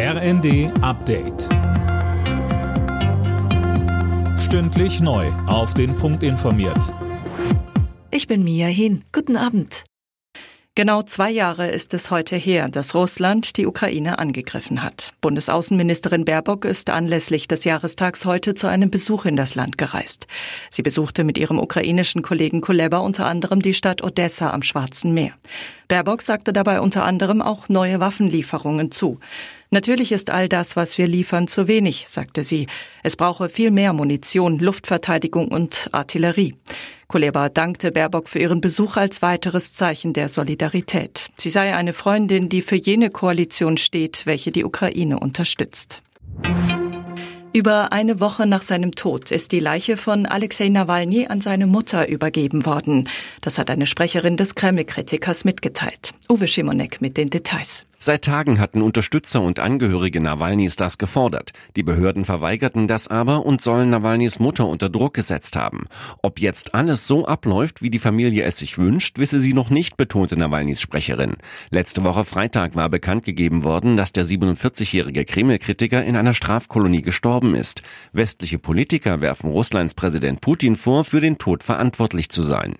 RND Update. Stündlich neu. Auf den Punkt informiert. Ich bin Mia Hin. Guten Abend. Genau zwei Jahre ist es heute her, dass Russland die Ukraine angegriffen hat. Bundesaußenministerin Baerbock ist anlässlich des Jahrestags heute zu einem Besuch in das Land gereist. Sie besuchte mit ihrem ukrainischen Kollegen Kuleba unter anderem die Stadt Odessa am Schwarzen Meer. Baerbock sagte dabei unter anderem auch neue Waffenlieferungen zu. Natürlich ist all das, was wir liefern, zu wenig, sagte sie. Es brauche viel mehr Munition, Luftverteidigung und Artillerie. Kuleba dankte Baerbock für ihren Besuch als weiteres Zeichen der Solidarität. Sie sei eine Freundin, die für jene Koalition steht, welche die Ukraine unterstützt. Über eine Woche nach seinem Tod ist die Leiche von Alexei Nawalny an seine Mutter übergeben worden. Das hat eine Sprecherin des Kreml-Kritikers mitgeteilt. Uwe Schimonek mit den Details. Seit Tagen hatten Unterstützer und Angehörige Nawalnys das gefordert. Die Behörden verweigerten das aber und sollen Nawalnys Mutter unter Druck gesetzt haben. Ob jetzt alles so abläuft, wie die Familie es sich wünscht, wisse sie noch nicht, betonte Nawalnys Sprecherin. Letzte Woche Freitag war bekannt gegeben worden, dass der 47-jährige Kreml-Kritiker in einer Strafkolonie gestorben ist. Westliche Politiker werfen Russlands Präsident Putin vor, für den Tod verantwortlich zu sein.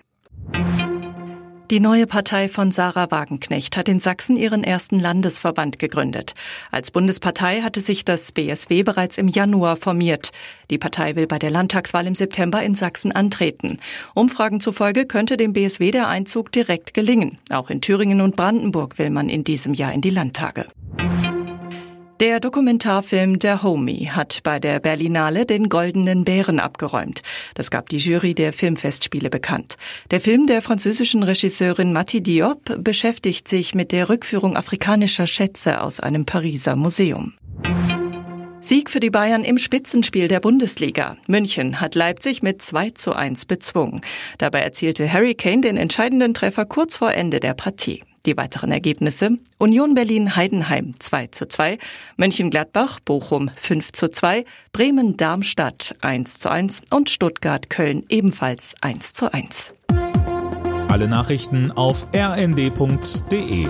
Die neue Partei von Sarah Wagenknecht hat in Sachsen ihren ersten Landesverband gegründet. Als Bundespartei hatte sich das BSW bereits im Januar formiert. Die Partei will bei der Landtagswahl im September in Sachsen antreten. Umfragen zufolge könnte dem BSW der Einzug direkt gelingen. Auch in Thüringen und Brandenburg will man in diesem Jahr in die Landtage. Der Dokumentarfilm Der Homie hat bei der Berlinale den Goldenen Bären abgeräumt. Das gab die Jury der Filmfestspiele bekannt. Der Film der französischen Regisseurin Mati Diop beschäftigt sich mit der Rückführung afrikanischer Schätze aus einem Pariser Museum. Sieg für die Bayern im Spitzenspiel der Bundesliga. München hat Leipzig mit 2 zu 1 bezwungen. Dabei erzielte Harry Kane den entscheidenden Treffer kurz vor Ende der Partie. Die weiteren Ergebnisse. Union Berlin Heidenheim 2 zu 2, Mönchengladbach Bochum 5 zu 2, Bremen Darmstadt 1 zu 1 und Stuttgart Köln ebenfalls 1 zu 1. Alle Nachrichten auf rnd.de